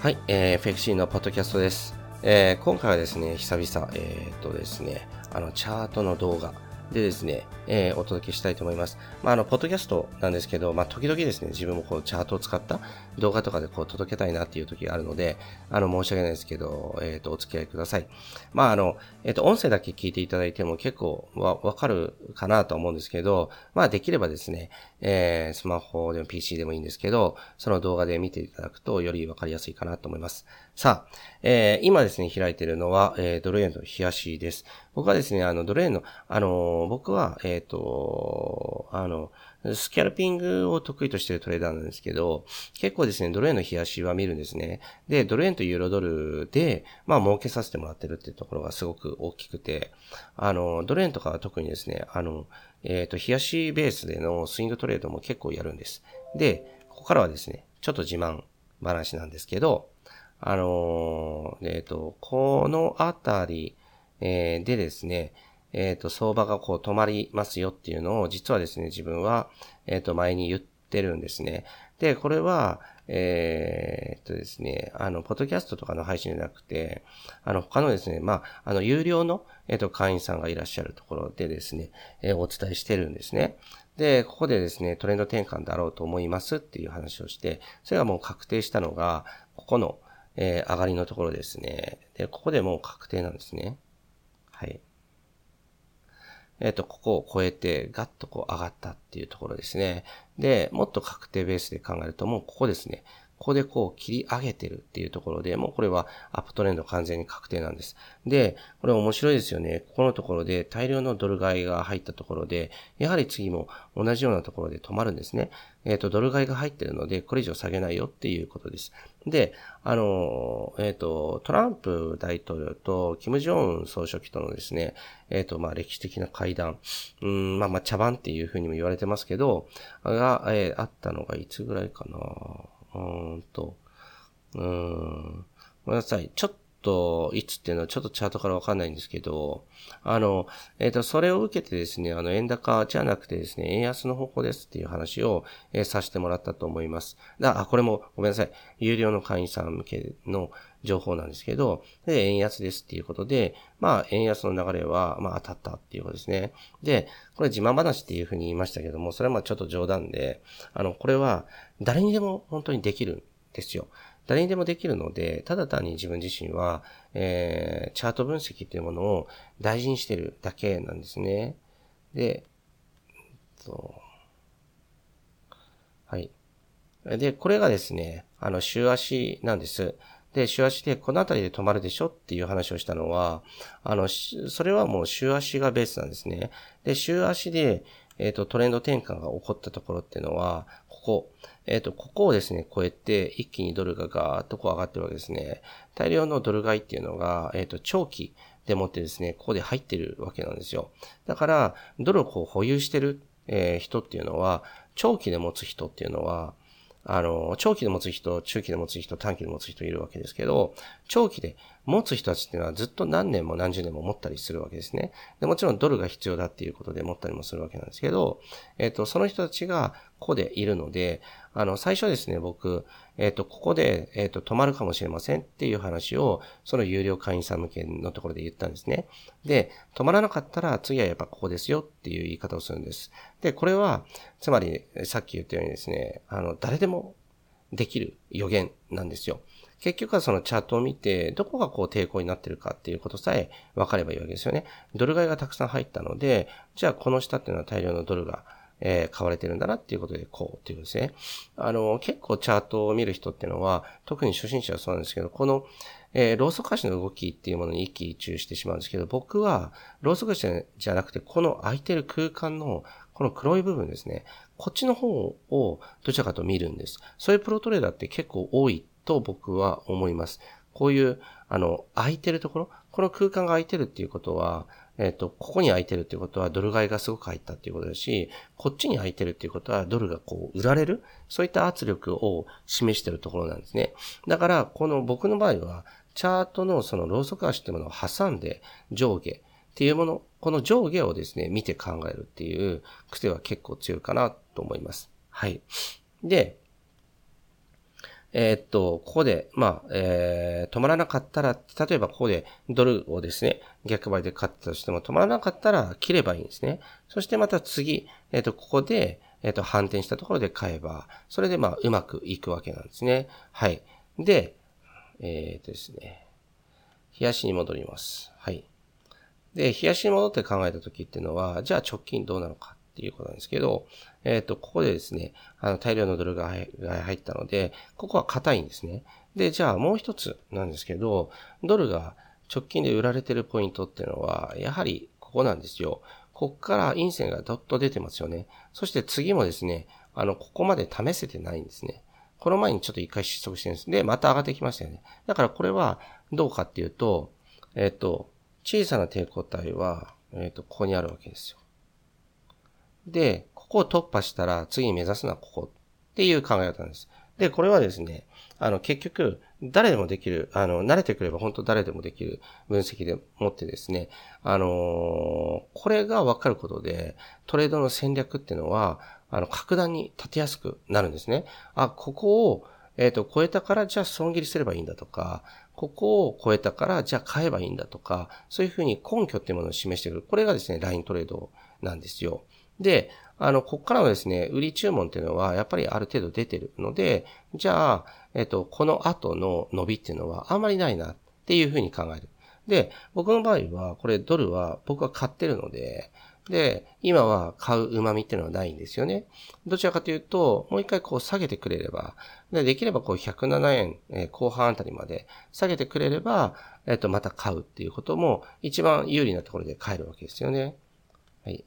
はい、えー、FXC のポッドキャストです。えー、今回はですね、久々、えー、っとですね、あの、チャートの動画でですね、えー、お届けしたいと思います。まあ、あの、ポッドキャストなんですけど、まあ、時々ですね、自分もこう、チャートを使った動画とかでこう、届けたいなっていう時があるので、あの、申し訳ないですけど、えっ、ー、と、お付き合いください。まあ、あの、えっ、ー、と、音声だけ聞いていただいても結構わ、わかるかなと思うんですけど、まあ、できればですね、えー、スマホでも PC でもいいんですけど、その動画で見ていただくと、よりわかりやすいかなと思います。さあ、えー、今ですね、開いているのは、えー、ドル円の冷やしです。僕はですね、あの、ドル円の、あのー、僕は、えっ、と、あの、スキャルピングを得意としているトレーダーなんですけど、結構ですね、ドル円の冷やしは見るんですね。で、ドル円とユーロドルで、まあ、儲けさせてもらってるっていうところがすごく大きくて、あの、ドル円とかは特にですね、あの、えっ、と、冷やしベースでのスイングトレードも結構やるんです。で、ここからはですね、ちょっと自慢話なんですけど、あのー、えっ、ー、と、このあたり、えー、でですね、えっ、と、相場がこう止まりますよっていうのを、実はですね、自分は、えっ、と、前に言ってるんですね。で、これは、えー、っとですね、あの、ポッドキャストとかの配信じゃなくて、あの、他のですね、まあ、あの、有料の、えっと、会員さんがいらっしゃるところでですね、えー、お伝えしてるんですね。で、ここでですね、トレンド転換だろうと思いますっていう話をして、それがもう確定したのが、ここの、えー、上がりのところですね。で、ここでもう確定なんですね。はい。えっ、ー、と、ここを超えてガッとこう上がったっていうところですね。で、もっと確定ベースで考えるともうここですね。ここでこう切り上げてるっていうところで、もうこれはアップトレンド完全に確定なんです。で、これ面白いですよね。ここのところで大量のドル買いが入ったところで、やはり次も同じようなところで止まるんですね。えっ、ー、と、ドル買いが入ってるので、これ以上下げないよっていうことです。で、あの、えっ、ー、と、トランプ大統領とキム・ジョン総書記とのですね、えっ、ー、と、まあ、歴史的な会談、うん、まあ、まあ、茶番っていうふうにも言われてますけど、が、えー、あったのがいつぐらいかなうーんと、うーん、ごめんなさい。ちょっと、いつっていうのはちょっとチャートからわかんないんですけど、あの、えっ、ー、と、それを受けてですね、あの、円高じゃなくてですね、円安の方向ですっていう話を、えー、させてもらったと思います。だ、あ、これもごめんなさい。有料の会員さん向けの情報なんですけど、で、円安ですっていうことで、まあ、円安の流れは、まあ、当たったっていうことですね。で、これ自慢話っていうふうに言いましたけども、それはまあちょっと冗談で、あの、これは誰にでも本当にできるんですよ。誰にでもできるので、ただ単に自分自身は、えー、チャート分析っていうものを大事にしてるだけなんですね。で、そう。はい。で、これがですね、あの、週足なんです。で、週足でこの辺りで止まるでしょっていう話をしたのは、あの、それはもう週足がベースなんですね。で、週足で、えっ、ー、と、トレンド転換が起こったところっていうのは、ここ、えっ、ー、と、ここをですね、超えて、一気にドルがガーッとこう上がってるわけですね。大量のドル買いっていうのが、えっ、ー、と、長期でもってですね、ここで入ってるわけなんですよ。だから、ドルをこう保有してる、えー、人っていうのは、長期で持つ人っていうのは、あの、長期で持つ人、中期で持つ人、短期で持つ人いるわけですけど、長期で持つ人たちっていうのはずっと何年も何十年も持ったりするわけですね。で、もちろんドルが必要だっていうことで持ったりもするわけなんですけど、えっ、と、その人たちがここでいるので、あの、最初ですね、僕、えっ、ー、と、ここで、えっ、ー、と、止まるかもしれませんっていう話を、その有料会員さん向けのところで言ったんですね。で、止まらなかったら次はやっぱここですよっていう言い方をするんです。で、これは、つまり、さっき言ったようにですね、あの、誰でもできる予言なんですよ。結局はそのチャートを見て、どこがこう抵抗になってるかっていうことさえ分かればいいわけですよね。ドル買いがたくさん入ったので、じゃあこの下っていうのは大量のドルがえー、買われてるんだなっていうことで、こうっていうことですね。あの、結構チャートを見る人っていうのは、特に初心者はそうなんですけど、この、えー、ローソク足の動きっていうものに一喜一憂してしまうんですけど、僕は、ローソク足じゃなくて、この空いてる空間の、この黒い部分ですね。こっちの方をどちらかと見るんです。そういうプロトレーダーって結構多いと僕は思います。こういう、あの、空いてるところ、この空間が空いてるっていうことは、えっ、ー、と、ここに空いてるっていうことはドル買いがすごく入ったっていうことだし、こっちに空いてるっていうことはドルがこう売られるそういった圧力を示してるところなんですね。だから、この僕の場合は、チャートのそのローソク足っていうものを挟んで上下っていうもの、この上下をですね、見て考えるっていう癖は結構強いかなと思います。はい。で、えー、っと、ここで、まあ、えー、止まらなかったら、例えばここでドルをですね、逆張りで買ったとしても止まらなかったら切ればいいんですね。そしてまた次、えー、っと、ここで、えっ、と、反転したところで買えば、それでまあ、うまくいくわけなんですね。はい。で、えっ、とですね、冷やしに戻ります。はい。で、冷やしに戻って考えた時っていうのは、じゃあ直近どうなのかっていうことなんですけど、えっ、と、ここでですね、あの、大量のドルが入ったので、ここは硬いんですね。で、じゃあもう一つなんですけど、ドルが直近で売られてるポイントっていうのは、やはりここなんですよ。こっから陰線がどっと出てますよね。そして次もですね、あの、ここまで試せてないんですね。この前にちょっと一回失速してるんです。で、また上がってきましたよね。だからこれはどうかっていうと、えっ、ー、と、小さな抵抗体は、えっ、ー、と、ここにあるわけですよ。で、ここを突破したら次に目指すのはここっていう考え方なんです。で、これはですね、あの、結局、誰でもできる、あの、慣れてくれば本当誰でもできる分析でもってですね、あのー、これが分かることで、トレードの戦略っていうのは、あの、格段に立てやすくなるんですね。あ、ここを、えっ、ー、と、超えたからじゃあ損切りすればいいんだとか、ここを超えたからじゃあ買えばいいんだとか、そういうふうに根拠っていうものを示してくる。これがですね、ライントレードなんですよ。で、あの、こっからのですね、売り注文っていうのは、やっぱりある程度出てるので、じゃあ、えっと、この後の伸びっていうのはあんまりないなっていうふうに考える。で、僕の場合は、これドルは僕は買ってるので、で、今は買う旨味っていうのはないんですよね。どちらかというと、もう一回こう下げてくれれば、でできればこう107円、え、後半あたりまで下げてくれれば、えっ、と、また買うっていうことも一番有利なところで買えるわけですよね。はい。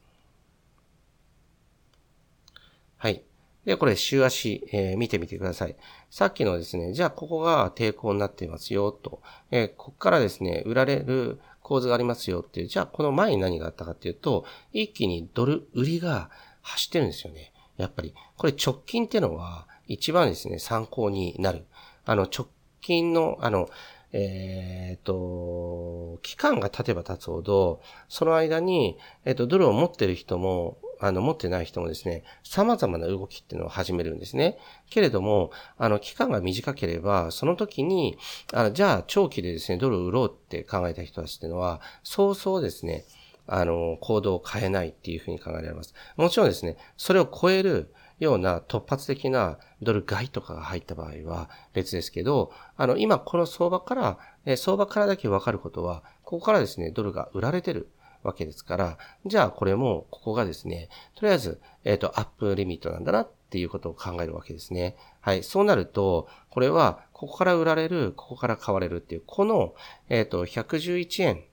はい。で、これ、週足、えー、見てみてください。さっきのですね、じゃあここが抵抗になってますよ、と。えー、ここからですね、売られる構図がありますよっていう、じゃあこの前に何があったかっていうと、一気にドル売りが走ってるんですよね。やっぱり。これ直近ってのは、一番ですね、参考になる。あの、直近の、あの、えっ、ー、と、期間が経てば経つほど、その間に、えっ、ー、と、ドルを持ってる人も、あの、持ってない人もですね、様々な動きっていうのを始めるんですね。けれども、あの、期間が短ければ、その時に、あの、じゃあ、長期でですね、ドルを売ろうって考えた人たちっていうのは、そうそうですね、あの、行動を変えないっていうふうに考えられます。もちろんですね、それを超えるような突発的なドル買いとかが入った場合は別ですけど、あの、今この相場から、え相場からだけわかることは、ここからですね、ドルが売られてる。わけですから、じゃあこれも、ここがですね、とりあえず、えっ、ー、と、アップリミットなんだなっていうことを考えるわけですね。はい。そうなると、これは、ここから売られる、ここから買われるっていう、この、えっ、ー、と、111円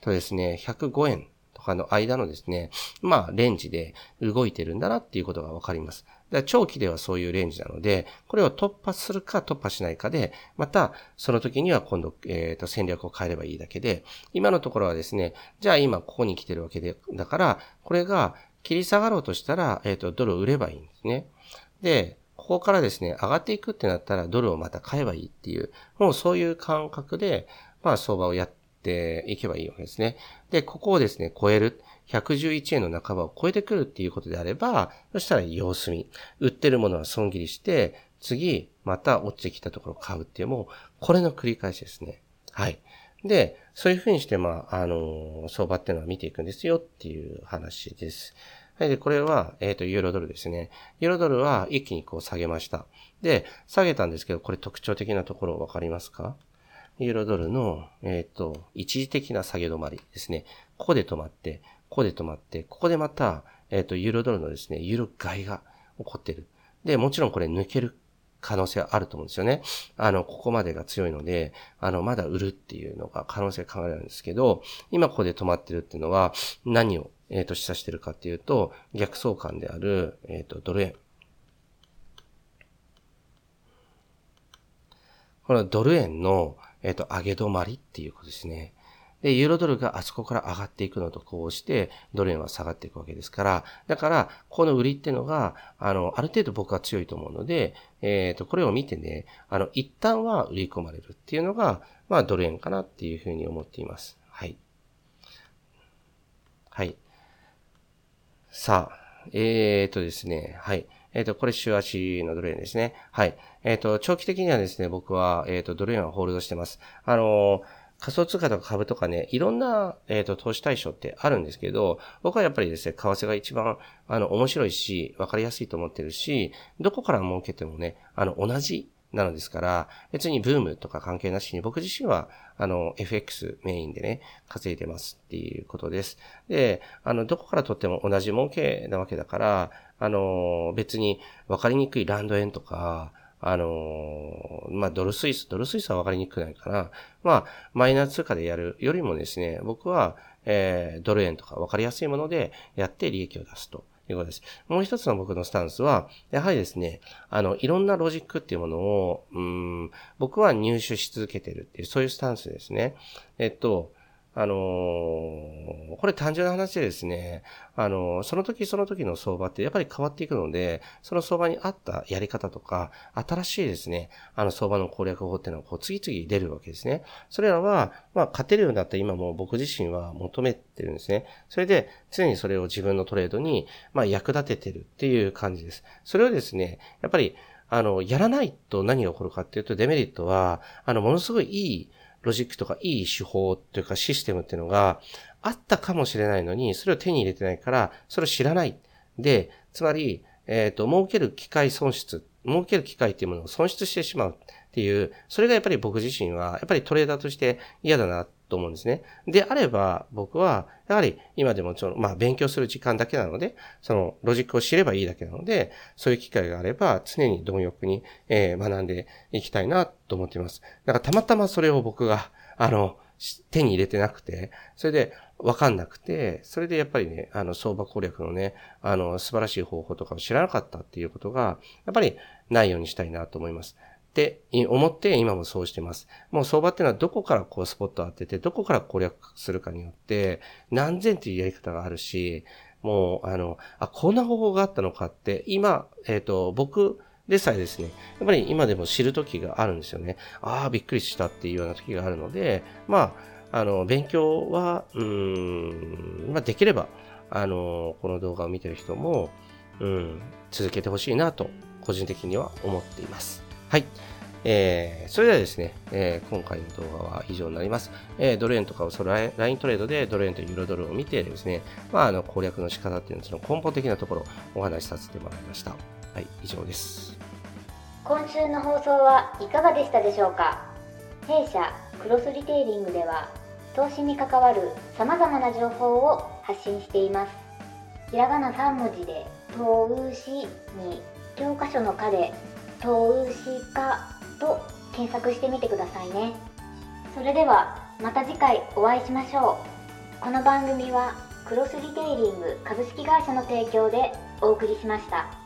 とですね、105円かの間のですね、まあ、レンジで動いてるんだなっていうことがわかります。長期ではそういうレンジなので、これを突破するか突破しないかで、また、その時には今度、えっ、ー、と、戦略を変えればいいだけで、今のところはですね、じゃあ今ここに来てるわけで、だから、これが切り下がろうとしたら、えっ、ー、と、ドルを売ればいいんですね。で、ここからですね、上がっていくってなったらドルをまた買えばいいっていう、もうそういう感覚で、まあ相場をやっていけばいいわけですね。で、ここをですね、超える。111円の半ばを超えてくるっていうことであれば、そしたら様子見。売ってるものは損切りして、次、また落ちてきたところを買うっていうもう、これの繰り返しですね。はい。で、そういうふうにして、まあ、あの相場っていうのは見ていくんですよっていう話です。はい。で、これは、えっ、ー、と、ユーロドルですね。ユーロドルは一気にこう下げました。で、下げたんですけど、これ特徴的なところわかりますか？ユーロドルの、えっ、ー、と、一時的な下げ止まりですね。ここで止まって、ここで止まって、ここでまた、えっ、ー、と、ユーロドルのですね、ユーロ買いが起こってる。で、もちろんこれ抜ける可能性はあると思うんですよね。あの、ここまでが強いので、あの、まだ売るっていうのが可能性考えられるんですけど、今ここで止まってるっていうのは、何を、えっ、ー、と、示唆してるかっていうと、逆相関である、えっ、ー、と、ドル円。このドル円の、えっ、と、上げ止まりっていうことですね。で、ユーロドルがあそこから上がっていくのとこうして、ドル円は下がっていくわけですから、だから、この売りっていうのが、あの、ある程度僕は強いと思うので、えっ、ー、と、これを見てね、あの、一旦は売り込まれるっていうのが、まあ、ドル円かなっていうふうに思っています。はい。はい。さあ、えーとですね、はい。えっ、ー、と、これ週足のドル円ですね。はい。えっ、ー、と、長期的にはですね、僕は、えっ、ー、と、ドル円はホールドしてます。あの仮想通貨とか株とかね、いろんな、えっ、と、投資対象ってあるんですけど、僕はやっぱりですね、為替が一番、あの、面白いし、わかりやすいと思ってるし、どこから儲けてもね、あの、同じなのですから、別にブームとか関係なしに、僕自身は、あの、FX メインでね、稼いでますっていうことです。で、あの、どこからとっても同じ儲けなわけだから、あの、別に分かりにくいランド円とか、あのまあ、ドルスイス、ドルスイスは分かりにくくないかな。まあ、マイナー通貨でやるよりもですね、僕は、えー、ドル円とか分かりやすいものでやって利益を出すと。いうことです。もう一つの僕のスタンスは、やはりですね、あの、いろんなロジックっていうものを、うん、僕は入手し続けてるっていう、そういうスタンスですね。えっと、あのー、これ単純な話でですね、あのー、その時その時の相場ってやっぱり変わっていくので、その相場に合ったやり方とか、新しいですね、あの相場の攻略法っていうのがこう次々出るわけですね。それらは、まあ、勝てるようになった今も僕自身は求めてるんですね。それで、常にそれを自分のトレードに、まあ、役立ててるっていう感じです。それをですね、やっぱり、あの、やらないと何が起こるかっていうと、デメリットは、あの、ものすごいいいロジックとかいい手法というかシステムっていうのがあったかもしれないのに、それを手に入れてないから、それを知らない。で、つまり、えっ、ー、と、儲ける機会損失、儲ける機会っていうものを損失してしまうっていう、それがやっぱり僕自身は、やっぱりトレーダーとして嫌だなっと思うんですね。であれば、僕は、やはり今でもちょ、まあ勉強する時間だけなので、そのロジックを知ればいいだけなので、そういう機会があれば、常に貪欲に、え、学んでいきたいなと思っています。だからたまたまそれを僕が、あの、手に入れてなくて、それでわかんなくて、それでやっぱりね、あの、相場攻略のね、あの、素晴らしい方法とかを知らなかったっていうことが、やっぱりないようにしたいなと思います。って思って今もそうしてます。もう相場っていうのはどこからこうスポットを当てて、どこから攻略するかによって、何千っていうやり方があるし、もう、あの、あ、こんな方法があったのかって、今、えっ、ー、と、僕でさえですね、やっぱり今でも知る時があるんですよね。ああ、びっくりしたっていうような時があるので、まあ、あの、勉強は、うん、まあ、できれば、あの、この動画を見てる人も、うん、続けてほしいなと、個人的には思っています。はい。えー、それではですね、えー、今回の動画は以上になります。えー、ドル円とかをそのライントレードでドル円とユーロドルを見てですね、まあ、あの攻略の仕方っていうのその根本的なところをお話しさせてもらいました。はい、以上です。今週の放送はいかがでしたでしょうか？弊社クロスリテイリングでは投資に関わる様々な情報を発信しています。ひらがな3文字で投資に教科書の科で投資家と検索してみてくださいねそれではまた次回お会いしましょうこの番組はクロスリテイリング株式会社の提供でお送りしました。